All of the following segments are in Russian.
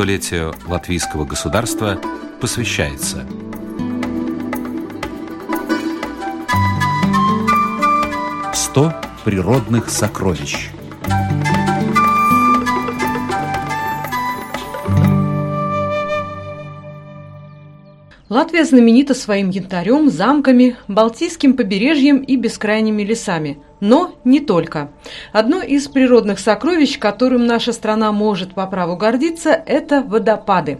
столетию латвийского государства посвящается. «100 природных сокровищ» Латвия знаменита своим янтарем, замками, Балтийским побережьем и бескрайними лесами. Но не только. Одно из природных сокровищ, которым наша страна может по праву гордиться, это водопады.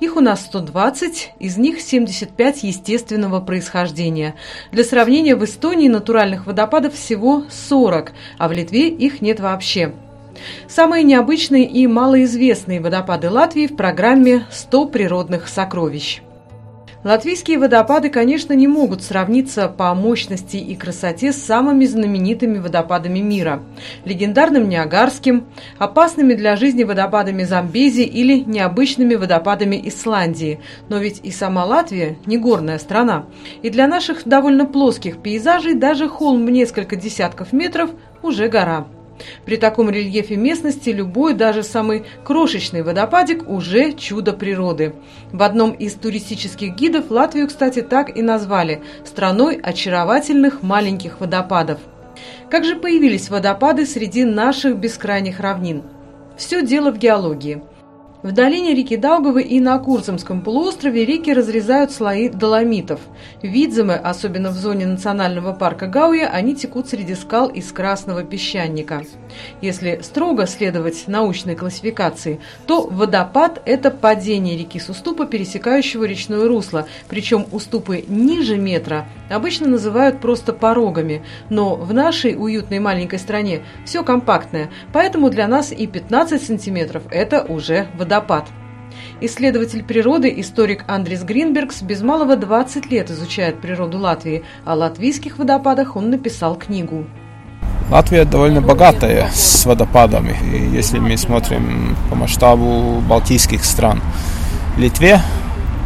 Их у нас 120, из них 75 естественного происхождения. Для сравнения, в Эстонии натуральных водопадов всего 40, а в Литве их нет вообще. Самые необычные и малоизвестные водопады Латвии в программе «100 природных сокровищ». Латвийские водопады, конечно, не могут сравниться по мощности и красоте с самыми знаменитыми водопадами мира – легендарным Ниагарским, опасными для жизни водопадами Замбези или необычными водопадами Исландии. Но ведь и сама Латвия – не горная страна. И для наших довольно плоских пейзажей даже холм в несколько десятков метров уже гора. При таком рельефе местности любой, даже самый крошечный водопадик уже чудо природы. В одном из туристических гидов Латвию, кстати, так и назвали – страной очаровательных маленьких водопадов. Как же появились водопады среди наших бескрайних равнин? Все дело в геологии – в долине реки Даугавы и на Курзамском полуострове реки разрезают слои доломитов. Видземы, особенно в зоне национального парка Гауя, они текут среди скал из красного песчаника. Если строго следовать научной классификации, то водопад – это падение реки с уступа, пересекающего речное русло, причем уступы ниже метра обычно называют просто порогами, но в нашей уютной маленькой стране все компактное, поэтому для нас и 15 сантиметров – это уже водопад водопад. Исследователь природы, историк Андрис Гринбергс без малого 20 лет изучает природу Латвии. О латвийских водопадах он написал книгу. Латвия довольно богатая с водопадами, если мы смотрим по масштабу балтийских стран. В Литве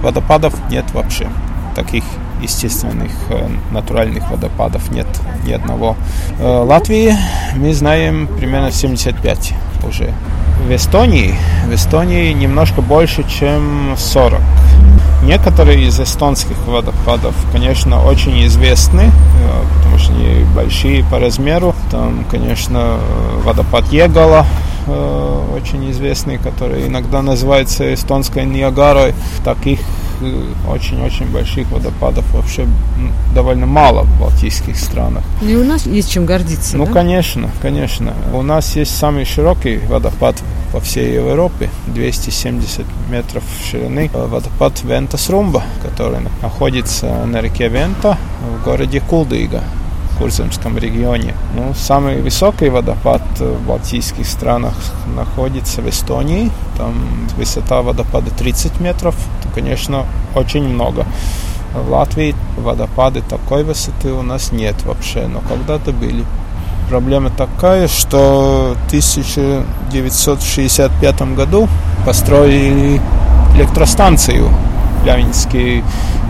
водопадов нет вообще. Таких естественных э, натуральных водопадов нет ни одного. В э, Латвии мы знаем примерно 75 уже. В Эстонии, в Эстонии немножко больше, чем 40. Некоторые из эстонских водопадов, конечно, очень известны, э, потому что они большие по размеру. Там, конечно, водопад Егала, очень известный, который иногда называется эстонской Ниагарой. Таких очень-очень больших водопадов вообще довольно мало в балтийских странах. Ну и у нас есть чем гордиться, Ну, да? конечно, конечно. У нас есть самый широкий водопад по всей Европе, 270 метров ширины. Водопад Вентас-Румба, который находится на реке Вента в городе Кулдыга. Курзамском регионе. Ну, самый высокий водопад в балтийских странах находится в Эстонии. Там высота водопада 30 метров. Это, конечно, очень много. В Латвии водопады такой высоты у нас нет вообще, но когда-то были. Проблема такая, что в 1965 году построили электростанцию Плявинский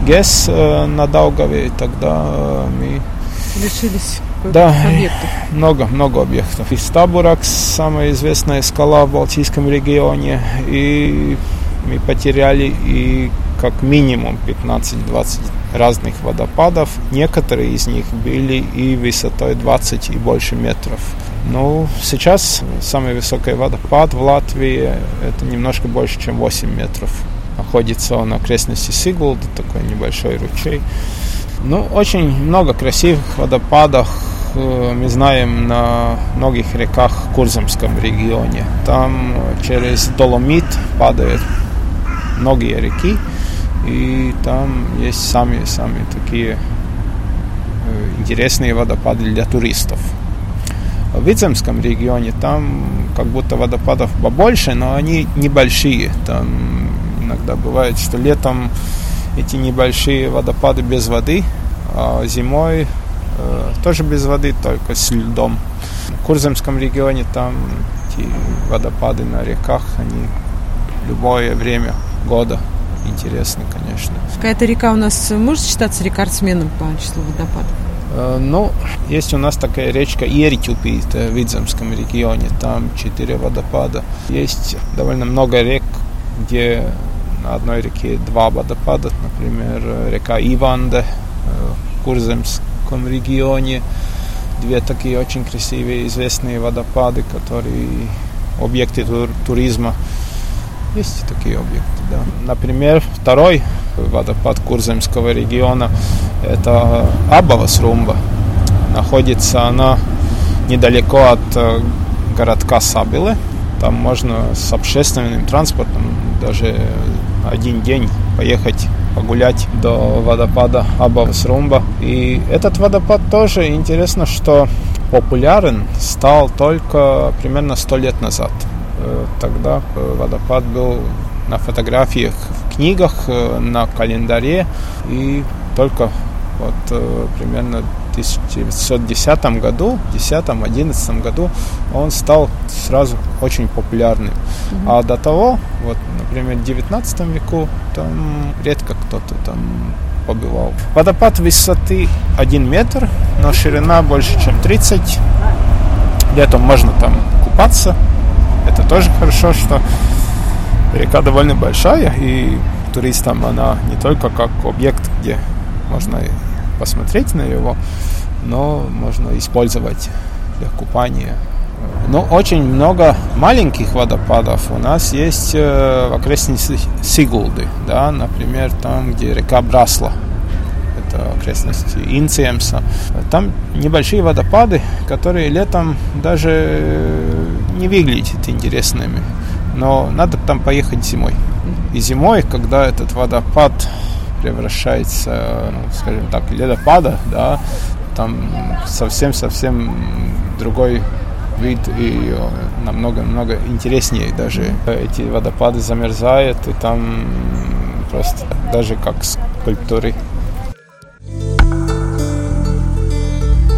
ГЭС э, на Даугаве, и тогда мы лишились да, объектов. Много, много объектов. И Стабуракс, самая известная скала в Балтийском регионе, и мы потеряли и как минимум 15-20 разных водопадов. Некоторые из них были и высотой 20 и больше метров. Ну, сейчас самый высокий водопад в Латвии это немножко больше, чем 8 метров. Находится он на окрестности Сигулда, такой небольшой ручей. Ну, очень много красивых водопадов э, мы знаем на многих реках в Курзамском регионе. Там через Доломит падают многие реки, и там есть сами-сами такие э, интересные водопады для туристов. В Вицемском регионе там как будто водопадов побольше, но они небольшие. Там иногда бывает, что летом эти небольшие водопады без воды, а зимой э, тоже без воды, только с льдом. В Курзамском регионе там эти водопады на реках, они любое время года интересны, конечно. Какая-то река у нас может считаться рекордсменом по числу водопадов? Э, ну, есть у нас такая речка Еритюпи, в Видземском регионе, там четыре водопада. Есть довольно много рек где на одной реке два водопада, например, река Иванде в Курземском регионе, две такие очень красивые известные водопады, которые объекты тур туризма. Есть такие объекты, да. Например, второй водопад Курземского региона – это Абавас-Румба. Находится она недалеко от э, городка Сабилы. Там можно с общественным транспортом даже один день поехать погулять до водопада Абавас-Румба. И этот водопад тоже интересно, что популярен стал только примерно сто лет назад. Э, тогда э, водопад был на фотографиях в книгах, э, на календаре, и только вот примерно 1910 году, 10-11 году он стал сразу очень популярным. Mm-hmm. А до того, вот, например, в 19 веку, там редко кто-то там побывал. Водопад высоты 1 метр, но ширина больше, чем 30. Летом можно там купаться. Это тоже хорошо, что река довольно большая, и туристам она не только как объект, где можно посмотреть на его, но можно использовать для купания. Но очень много маленьких водопадов у нас есть э, в окрестности Сигулды, да, например, там, где река Брасла, это окрестности Инциемса. Там небольшие водопады, которые летом даже не выглядят интересными, но надо там поехать зимой. И зимой, когда этот водопад превращается, ну, скажем так, ледопада, да, там совсем-совсем другой вид и намного-намного интереснее даже. Эти водопады замерзают, и там просто даже как скульптуры.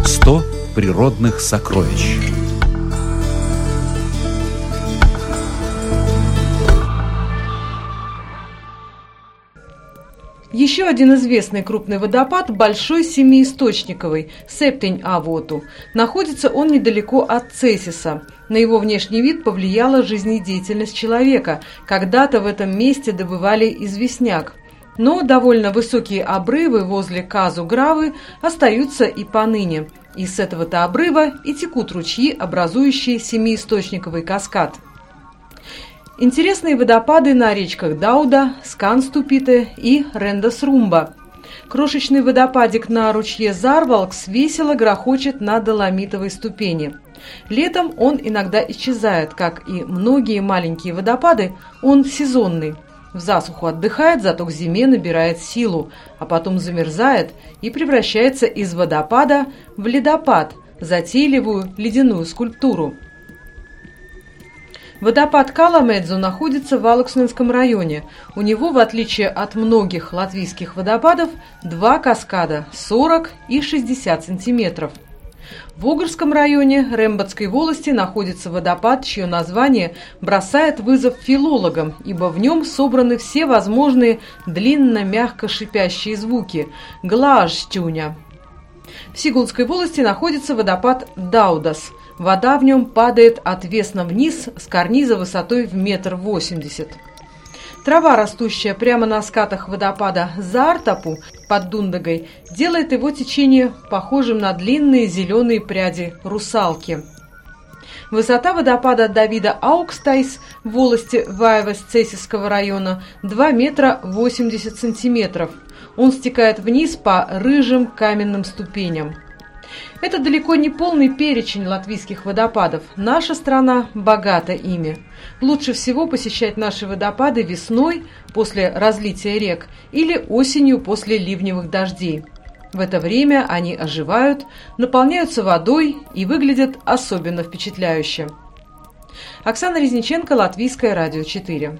100 природных сокровищ. Еще один известный крупный водопад – Большой Семиисточниковый, Септень-Авоту. Находится он недалеко от Цесиса. На его внешний вид повлияла жизнедеятельность человека. Когда-то в этом месте добывали известняк. Но довольно высокие обрывы возле Казу-Гравы остаются и поныне. И с этого-то обрыва и текут ручьи, образующие семиисточниковый каскад – Интересные водопады на речках Дауда, Сканступите и Рендасрумба. Крошечный водопадик на ручье Зарвалкс весело грохочет на доломитовой ступени. Летом он иногда исчезает, как и многие маленькие водопады, он сезонный. В засуху отдыхает, зато к зиме набирает силу, а потом замерзает и превращается из водопада в ледопад, затейливую ледяную скульптуру – Водопад Каламедзу находится в Алаксненском районе. У него, в отличие от многих латвийских водопадов, два каскада – 40 и 60 сантиметров. В Угорском районе Рембатской волости находится водопад, чье название бросает вызов филологам, ибо в нем собраны все возможные длинно-мягко шипящие звуки – глажтюня. В Сигулской волости находится водопад Даудас – Вода в нем падает отвесно вниз с карниза высотой в метр восемьдесят. Трава, растущая прямо на скатах водопада Зартапу под Дундагой, делает его течение похожим на длинные зеленые пряди русалки. Высота водопада Давида Аукстайс в волости Ваевас-Цесисского района 2 метра 80 сантиметров. Он стекает вниз по рыжим каменным ступеням. Это далеко не полный перечень латвийских водопадов. Наша страна богата ими. Лучше всего посещать наши водопады весной, после разлития рек, или осенью после ливневых дождей. В это время они оживают, наполняются водой и выглядят особенно впечатляюще. Оксана Резниченко, Латвийское радио 4.